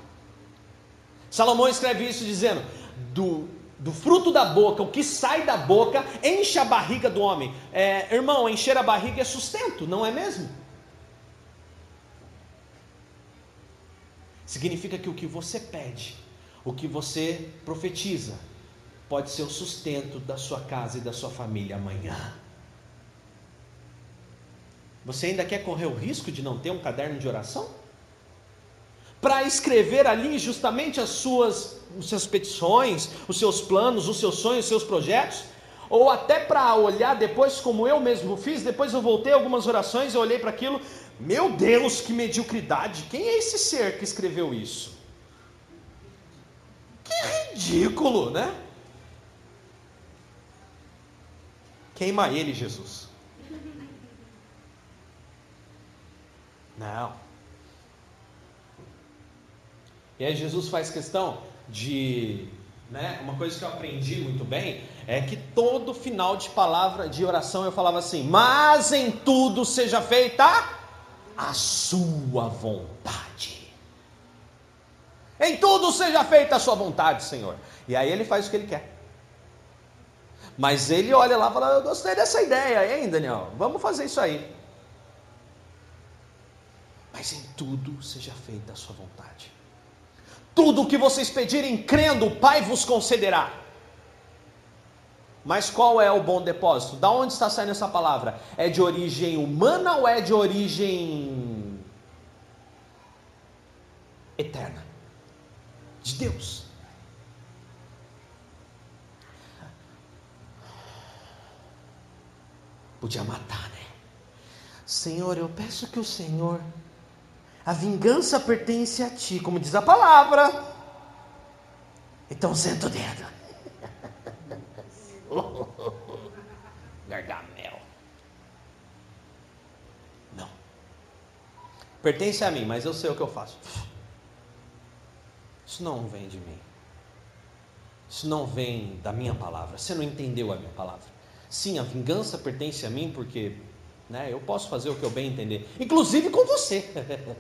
Salomão escreve isso dizendo: do, do fruto da boca, o que sai da boca, enche a barriga do homem. É, irmão, encher a barriga é sustento, não é mesmo? Significa que o que você pede, o que você profetiza, pode ser o sustento da sua casa e da sua família amanhã. Você ainda quer correr o risco de não ter um caderno de oração? Para escrever ali justamente as suas, as suas petições, os seus planos, os seus sonhos, os seus projetos? Ou até para olhar depois, como eu mesmo fiz, depois eu voltei algumas orações, eu olhei para aquilo, meu Deus, que mediocridade! Quem é esse ser que escreveu isso? Que ridículo, né? Queima ele, Jesus. Não. E aí Jesus faz questão de, né, uma coisa que eu aprendi muito bem é que todo final de palavra de oração eu falava assim: "Mas em tudo seja feita a sua vontade". Em tudo seja feita a sua vontade, Senhor. E aí ele faz o que ele quer. Mas ele olha lá e fala: Eu gostei dessa ideia, hein, Daniel? Vamos fazer isso aí mas em tudo seja feita a sua vontade. Tudo o que vocês pedirem, crendo, o Pai vos concederá. Mas qual é o bom depósito? Da onde está saindo essa palavra? É de origem humana ou é de origem eterna? De Deus. Podia matar, né? Senhor, eu peço que o Senhor a vingança pertence a ti, como diz a palavra. Então senta o dedo. Gargamel. Não. Pertence a mim, mas eu sei o que eu faço. Isso não vem de mim. Isso não vem da minha palavra. Você não entendeu a minha palavra. Sim, a vingança pertence a mim porque né, eu posso fazer o que eu bem entender, inclusive com você.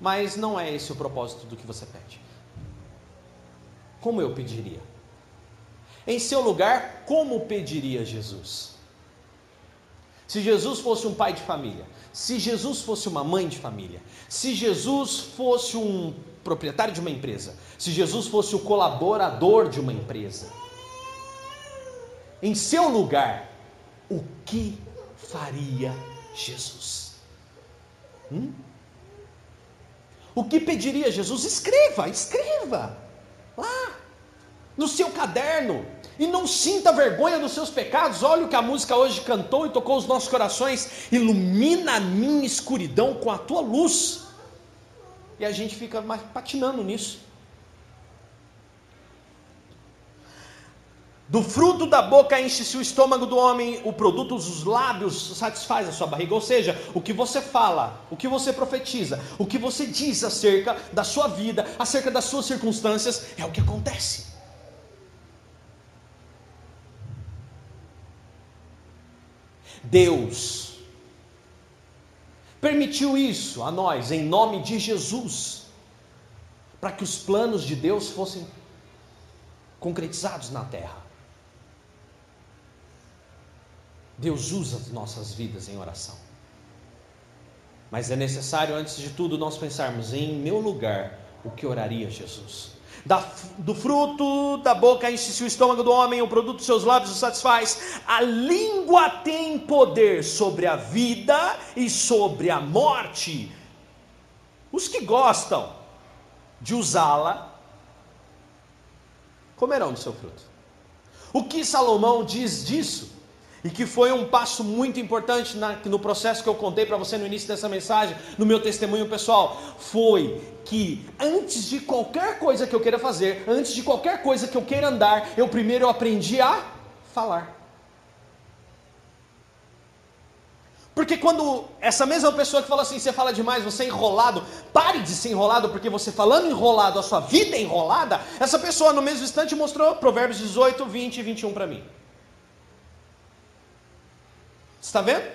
Mas não é esse o propósito do que você pede. Como eu pediria? Em seu lugar, como pediria Jesus? Se Jesus fosse um pai de família, se Jesus fosse uma mãe de família, se Jesus fosse um proprietário de uma empresa, se Jesus fosse o colaborador de uma empresa, em seu lugar, o que faria Jesus? Hum? O que pediria Jesus? Escreva, escreva lá no seu caderno e não sinta vergonha dos seus pecados. Olha o que a música hoje cantou e tocou os nossos corações. Ilumina a minha escuridão com a tua luz. E a gente fica patinando nisso. Do fruto da boca enche-se o estômago do homem, o produto dos lábios satisfaz a sua barriga. Ou seja, o que você fala, o que você profetiza, o que você diz acerca da sua vida, acerca das suas circunstâncias, é o que acontece. Deus permitiu isso a nós, em nome de Jesus, para que os planos de Deus fossem concretizados na terra. Deus usa as nossas vidas em oração. Mas é necessário, antes de tudo, nós pensarmos em meu lugar, o que oraria Jesus. Da, do fruto da boca enche-se o estômago do homem, o produto dos seus lábios o satisfaz. A língua tem poder sobre a vida e sobre a morte. Os que gostam de usá-la comerão do seu fruto. O que Salomão diz disso? E que foi um passo muito importante na, no processo que eu contei para você no início dessa mensagem, no meu testemunho pessoal, foi que antes de qualquer coisa que eu queira fazer, antes de qualquer coisa que eu queira andar, eu primeiro aprendi a falar. Porque quando essa mesma pessoa que fala assim, você fala demais, você é enrolado, pare de ser enrolado, porque você falando enrolado, a sua vida é enrolada, essa pessoa no mesmo instante mostrou Provérbios 18, 20 e 21 para mim. Está vendo?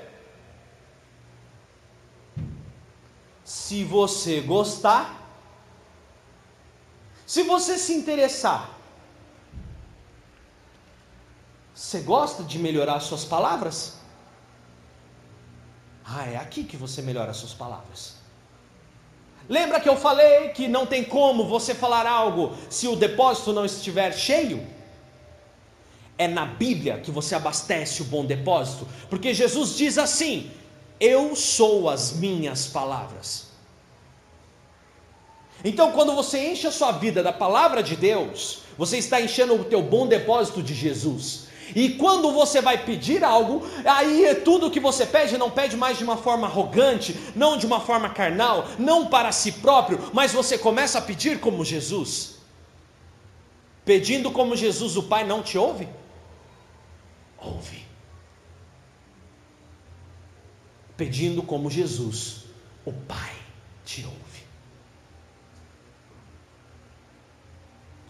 Se você gostar, se você se interessar, você gosta de melhorar suas palavras? Ah, é aqui que você melhora suas palavras. Lembra que eu falei que não tem como você falar algo se o depósito não estiver cheio? É na Bíblia que você abastece o bom depósito, porque Jesus diz assim: Eu sou as minhas palavras. Então, quando você enche a sua vida da palavra de Deus, você está enchendo o teu bom depósito de Jesus. E quando você vai pedir algo, aí é tudo que você pede não pede mais de uma forma arrogante, não de uma forma carnal, não para si próprio, mas você começa a pedir como Jesus. Pedindo como Jesus, o Pai não te ouve? Ouve. Pedindo como Jesus, o Pai te ouve.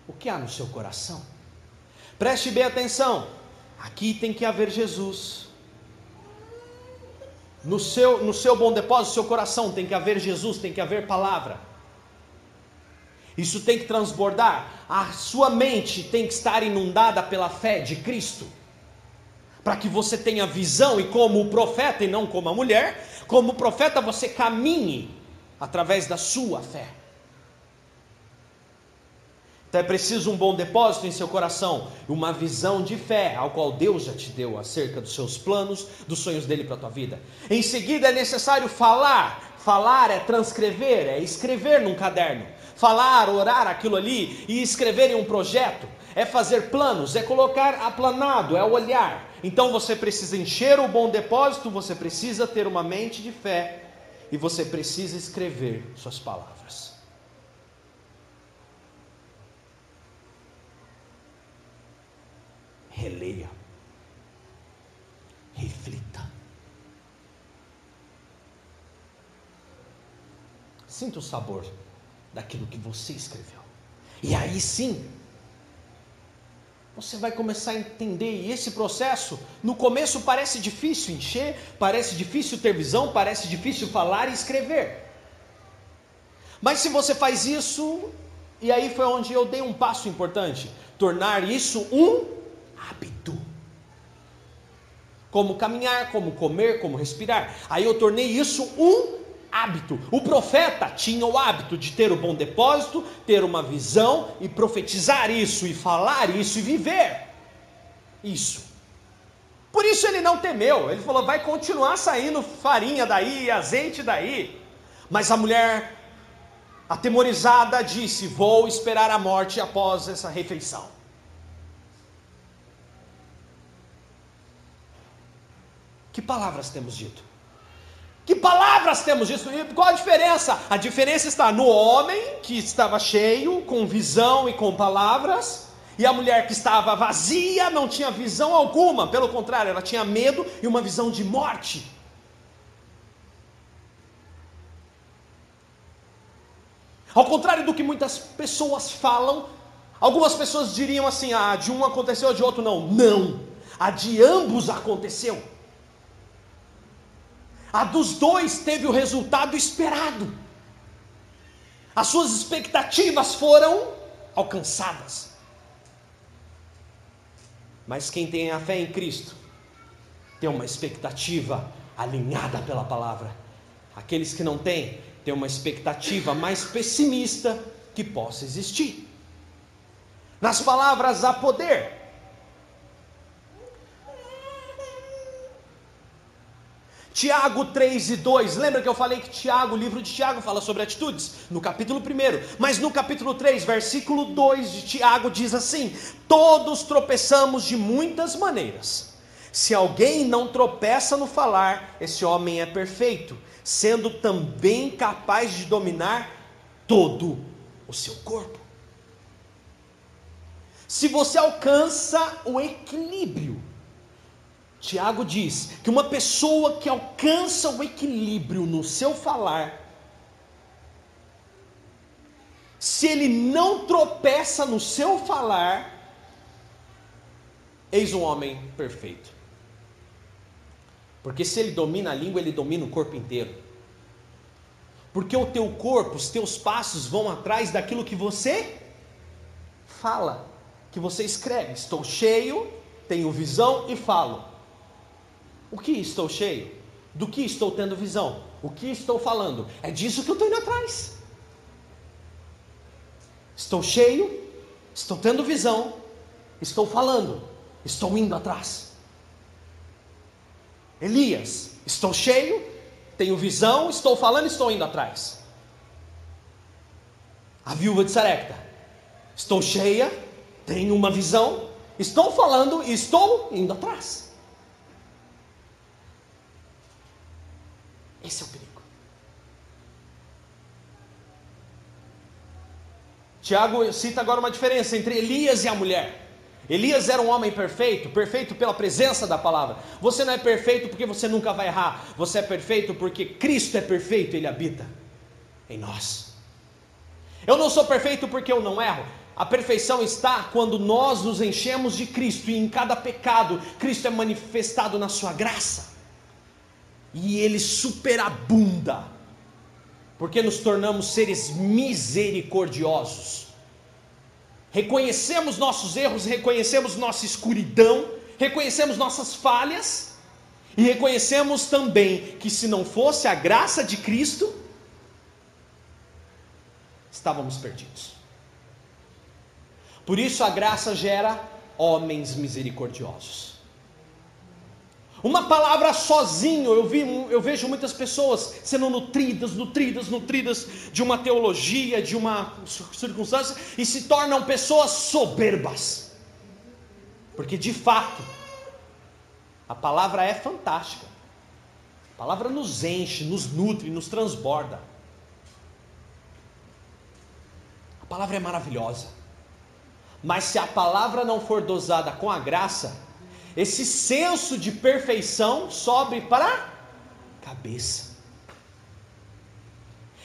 O que há no seu coração? Preste bem atenção. Aqui tem que haver Jesus. No seu, no seu bom depósito, seu coração, tem que haver Jesus, tem que haver palavra. Isso tem que transbordar. A sua mente tem que estar inundada pela fé de Cristo para que você tenha visão e como o profeta e não como a mulher, como profeta você caminhe através da sua fé. Então é preciso um bom depósito em seu coração, uma visão de fé, ao qual Deus já te deu acerca dos seus planos, dos sonhos dele para a tua vida. Em seguida é necessário falar. Falar é transcrever, é escrever num caderno. Falar, orar aquilo ali e escrever em um projeto. É fazer planos, é colocar aplanado, é olhar. Então você precisa encher o bom depósito, você precisa ter uma mente de fé e você precisa escrever suas palavras. Releia, reflita. Sinta o sabor daquilo que você escreveu. E aí sim, você vai começar a entender. E esse processo, no começo parece difícil encher, parece difícil ter visão, parece difícil falar e escrever. Mas se você faz isso, e aí foi onde eu dei um passo importante: tornar isso um hábito. Como caminhar, como comer, como respirar. Aí eu tornei isso um hábito. O profeta tinha o hábito de ter o bom depósito, ter uma visão e profetizar isso, e falar isso, e viver isso. Por isso ele não temeu, ele falou: vai continuar saindo farinha daí, azeite daí. Mas a mulher, atemorizada, disse: Vou esperar a morte após essa refeição. Que palavras temos dito? Que palavras temos disso? E qual a diferença? A diferença está no homem que estava cheio, com visão e com palavras, e a mulher que estava vazia, não tinha visão alguma, pelo contrário, ela tinha medo e uma visão de morte. Ao contrário do que muitas pessoas falam, algumas pessoas diriam assim: ah, de um aconteceu, de outro não. Não, a de ambos aconteceu. A dos dois teve o resultado esperado. As suas expectativas foram alcançadas. Mas quem tem a fé em Cristo tem uma expectativa alinhada pela palavra. Aqueles que não têm, têm uma expectativa mais pessimista que possa existir. Nas palavras há poder. Tiago 3 e 2, lembra que eu falei que Tiago, o livro de Tiago fala sobre atitudes? No capítulo 1, mas no capítulo 3, versículo 2 de Tiago diz assim: Todos tropeçamos de muitas maneiras. Se alguém não tropeça no falar, esse homem é perfeito, sendo também capaz de dominar todo o seu corpo. Se você alcança o equilíbrio, Tiago diz que uma pessoa que alcança o equilíbrio no seu falar, se ele não tropeça no seu falar, eis um homem perfeito. Porque se ele domina a língua, ele domina o corpo inteiro. Porque o teu corpo, os teus passos vão atrás daquilo que você fala, que você escreve. Estou cheio, tenho visão e falo. O que estou cheio? Do que estou tendo visão? O que estou falando? É disso que eu estou indo atrás. Estou cheio, estou tendo visão, estou falando, estou indo atrás. Elias, estou cheio, tenho visão, estou falando, estou indo atrás. A viúva de Sarepta, estou cheia, tenho uma visão, estou falando e estou indo atrás. Esse é o perigo. Tiago cita agora uma diferença entre Elias e a mulher. Elias era um homem perfeito, perfeito pela presença da palavra. Você não é perfeito porque você nunca vai errar. Você é perfeito porque Cristo é perfeito, ele habita em nós. Eu não sou perfeito porque eu não erro. A perfeição está quando nós nos enchemos de Cristo e em cada pecado Cristo é manifestado na sua graça e ele superabunda, porque nos tornamos seres misericordiosos. Reconhecemos nossos erros, reconhecemos nossa escuridão, reconhecemos nossas falhas e reconhecemos também que se não fosse a graça de Cristo, estávamos perdidos. Por isso a graça gera homens misericordiosos. Uma palavra sozinho, eu, vi, eu vejo muitas pessoas sendo nutridas, nutridas, nutridas de uma teologia, de uma circunstância, e se tornam pessoas soberbas. Porque de fato, a palavra é fantástica. A palavra nos enche, nos nutre, nos transborda. A palavra é maravilhosa. Mas se a palavra não for dosada com a graça, esse senso de perfeição sobe para a cabeça.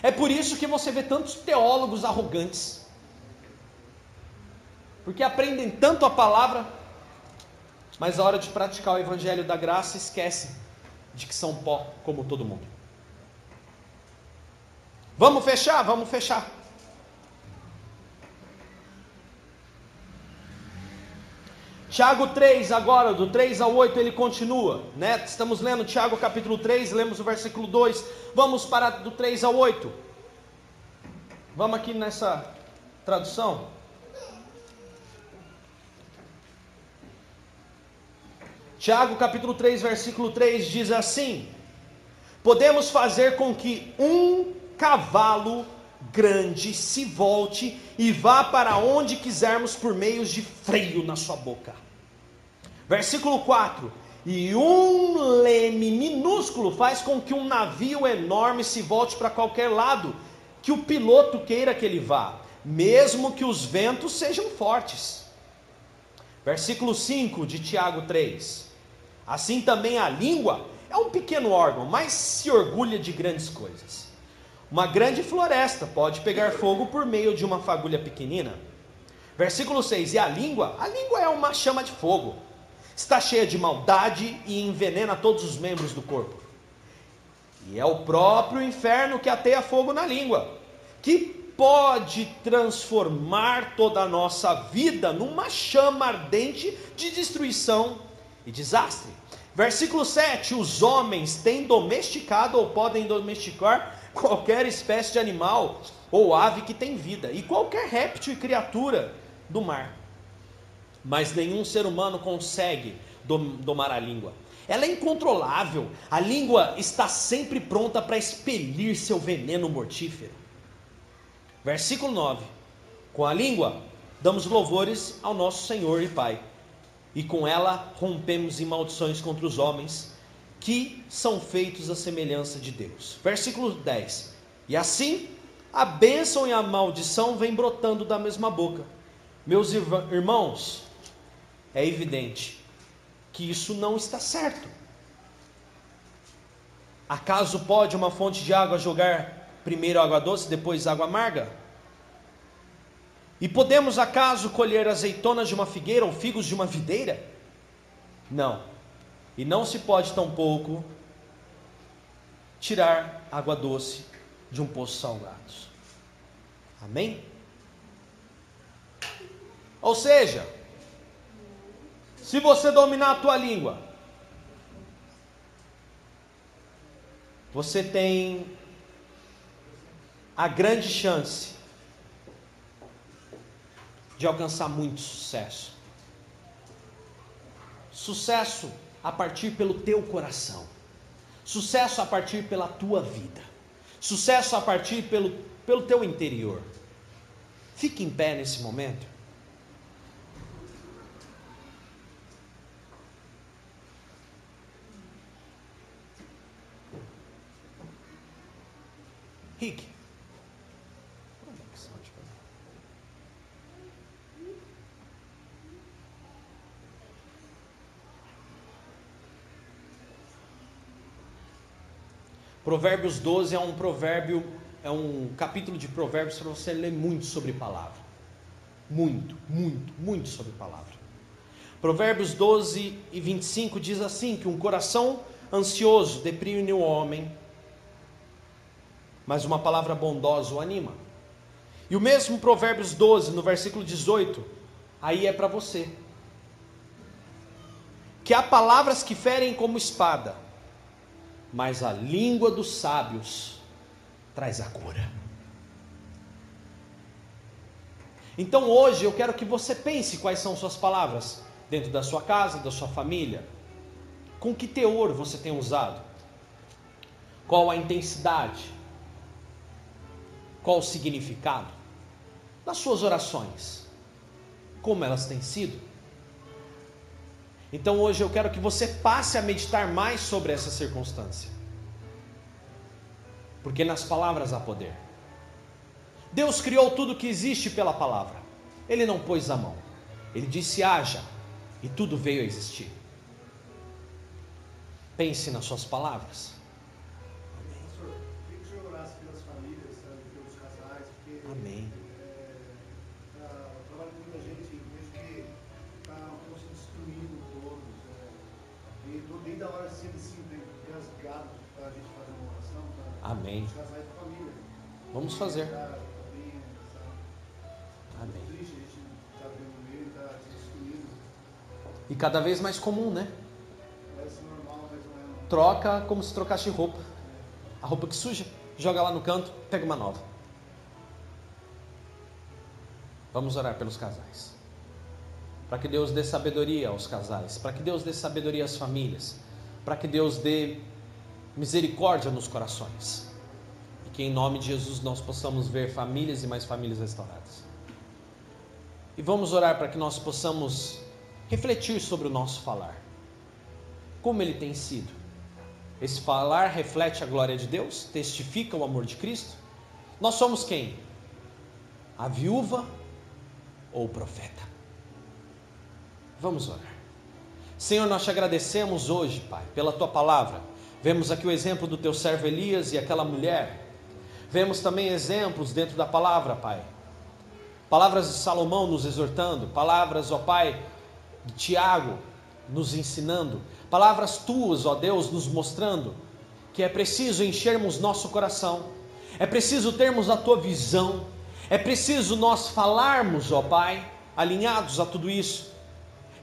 É por isso que você vê tantos teólogos arrogantes, porque aprendem tanto a palavra, mas na hora de praticar o evangelho da graça esquecem de que são pó como todo mundo. Vamos fechar? Vamos fechar. Tiago 3, agora, do 3 ao 8, ele continua, né? Estamos lendo Tiago capítulo 3, lemos o versículo 2. Vamos para do 3 ao 8. Vamos aqui nessa tradução. Tiago capítulo 3, versículo 3 diz assim: Podemos fazer com que um cavalo grande se volte e vá para onde quisermos por meios de freio na sua boca. Versículo 4: E um leme minúsculo faz com que um navio enorme se volte para qualquer lado que o piloto queira que ele vá, mesmo que os ventos sejam fortes. Versículo 5 de Tiago 3: Assim também a língua é um pequeno órgão, mas se orgulha de grandes coisas. Uma grande floresta pode pegar fogo por meio de uma fagulha pequenina. Versículo 6: E a língua? A língua é uma chama de fogo está cheia de maldade e envenena todos os membros do corpo. E é o próprio inferno que ateia fogo na língua, que pode transformar toda a nossa vida numa chama ardente de destruição e desastre. Versículo 7: Os homens têm domesticado ou podem domesticar qualquer espécie de animal ou ave que tem vida, e qualquer réptil e criatura do mar. Mas nenhum ser humano consegue domar a língua. Ela é incontrolável. A língua está sempre pronta para expelir seu veneno mortífero. Versículo 9: Com a língua damos louvores ao nosso Senhor e Pai, e com ela rompemos em maldições contra os homens que são feitos à semelhança de Deus. Versículo 10: E assim a bênção e a maldição vêm brotando da mesma boca. Meus irmãos, é evidente que isso não está certo. Acaso pode uma fonte de água jogar primeiro água doce, depois água amarga? E podemos acaso colher azeitonas de uma figueira ou figos de uma videira? Não. E não se pode tampouco tirar água doce de um poço salgado. Amém? Ou seja, se você dominar a tua língua, você tem a grande chance de alcançar muito sucesso. Sucesso a partir pelo teu coração. Sucesso a partir pela tua vida. Sucesso a partir pelo, pelo teu interior. Fique em pé nesse momento. Rick. Provérbios 12 é um provérbio, é um capítulo de provérbios para você ler muito sobre palavra. Muito, muito, muito sobre palavra. Provérbios 12 e 25 diz assim: que um coração ansioso deprime o homem, mas uma palavra bondosa o anima. E o mesmo Provérbios 12, no versículo 18, aí é para você. Que há palavras que ferem como espada, mas a língua dos sábios traz a cura. Então hoje eu quero que você pense quais são suas palavras dentro da sua casa, da sua família. Com que teor você tem usado? Qual a intensidade? Qual o significado? Das suas orações. Como elas têm sido? Então hoje eu quero que você passe a meditar mais sobre essa circunstância. Porque nas palavras há poder. Deus criou tudo que existe pela palavra. Ele não pôs a mão. Ele disse: haja, e tudo veio a existir. Pense nas suas palavras. Hora assim, rasgado para a gente fazer uma oração. Amém. com a família. Vamos fazer. Tá Amém. triste, a gente está vendo meio, está destruído. E cada vez mais comum, né? Parece normal, mas não é. Troca como se trocasse roupa. A roupa que suja, joga lá no canto, pega uma nova. Vamos orar pelos casais. Para que Deus dê sabedoria aos casais, para que Deus dê sabedoria às famílias, para que Deus dê misericórdia nos corações. E que em nome de Jesus nós possamos ver famílias e mais famílias restauradas. E vamos orar para que nós possamos refletir sobre o nosso falar. Como ele tem sido? Esse falar reflete a glória de Deus? Testifica o amor de Cristo? Nós somos quem? A viúva ou o profeta? Vamos orar. Senhor, nós te agradecemos hoje, Pai, pela tua palavra. Vemos aqui o exemplo do teu servo Elias e aquela mulher. Vemos também exemplos dentro da palavra, Pai. Palavras de Salomão nos exortando, palavras, ó Pai, de Tiago nos ensinando, palavras tuas, ó Deus, nos mostrando que é preciso enchermos nosso coração, é preciso termos a tua visão, é preciso nós falarmos, ó Pai, alinhados a tudo isso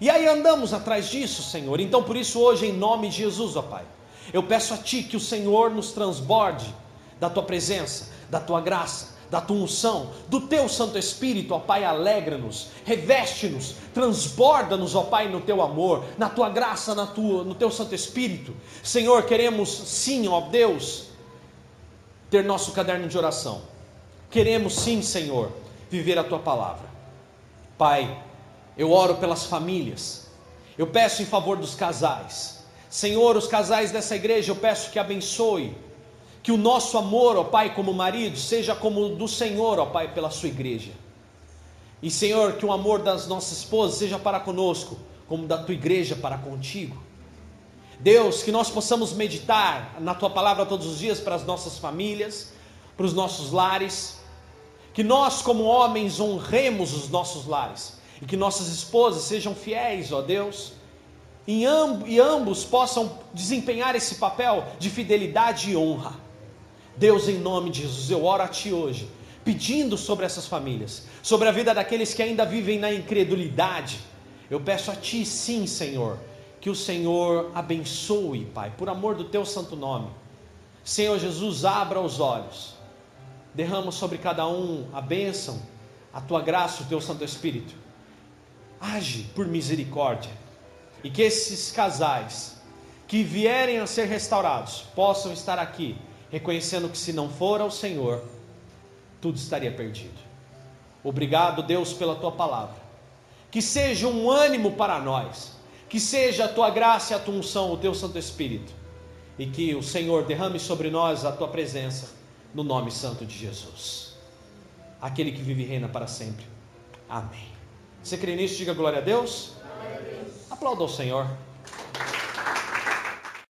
e aí andamos atrás disso, Senhor. Então, por isso, hoje, em nome de Jesus, ó Pai, eu peço a Ti que o Senhor nos transborde da tua presença, da tua graça, da tua unção, do teu Santo Espírito, ó Pai, alegra-nos, reveste-nos, transborda-nos, ó Pai, no teu amor, na tua graça, na tua, no teu Santo Espírito. Senhor, queremos sim, ó Deus, ter nosso caderno de oração. Queremos sim, Senhor, viver a tua palavra. Pai, eu oro pelas famílias. Eu peço em favor dos casais. Senhor, os casais dessa igreja, eu peço que abençoe que o nosso amor, ó Pai, como marido, seja como o do Senhor, ó Pai, pela sua igreja. E Senhor, que o amor das nossas esposas seja para conosco, como da tua igreja para contigo. Deus, que nós possamos meditar na tua palavra todos os dias para as nossas famílias, para os nossos lares. Que nós, como homens, honremos os nossos lares. E que nossas esposas sejam fiéis, ó Deus. E ambos possam desempenhar esse papel de fidelidade e honra. Deus, em nome de Jesus, eu oro a Ti hoje, pedindo sobre essas famílias, sobre a vida daqueles que ainda vivem na incredulidade. Eu peço a Ti, sim, Senhor, que o Senhor abençoe, Pai, por amor do Teu santo nome. Senhor Jesus, abra os olhos, derrama sobre cada um a bênção, a Tua graça, o Teu Santo Espírito. Age por misericórdia e que esses casais que vierem a ser restaurados possam estar aqui reconhecendo que se não for ao Senhor, tudo estaria perdido. Obrigado, Deus, pela tua palavra. Que seja um ânimo para nós, que seja a tua graça e a tua unção, o teu Santo Espírito, e que o Senhor derrame sobre nós a tua presença, no nome santo de Jesus. Aquele que vive e reina para sempre. Amém. Você crê nisso? Diga glória a Deus. Glória a Deus. Aplauda o Senhor.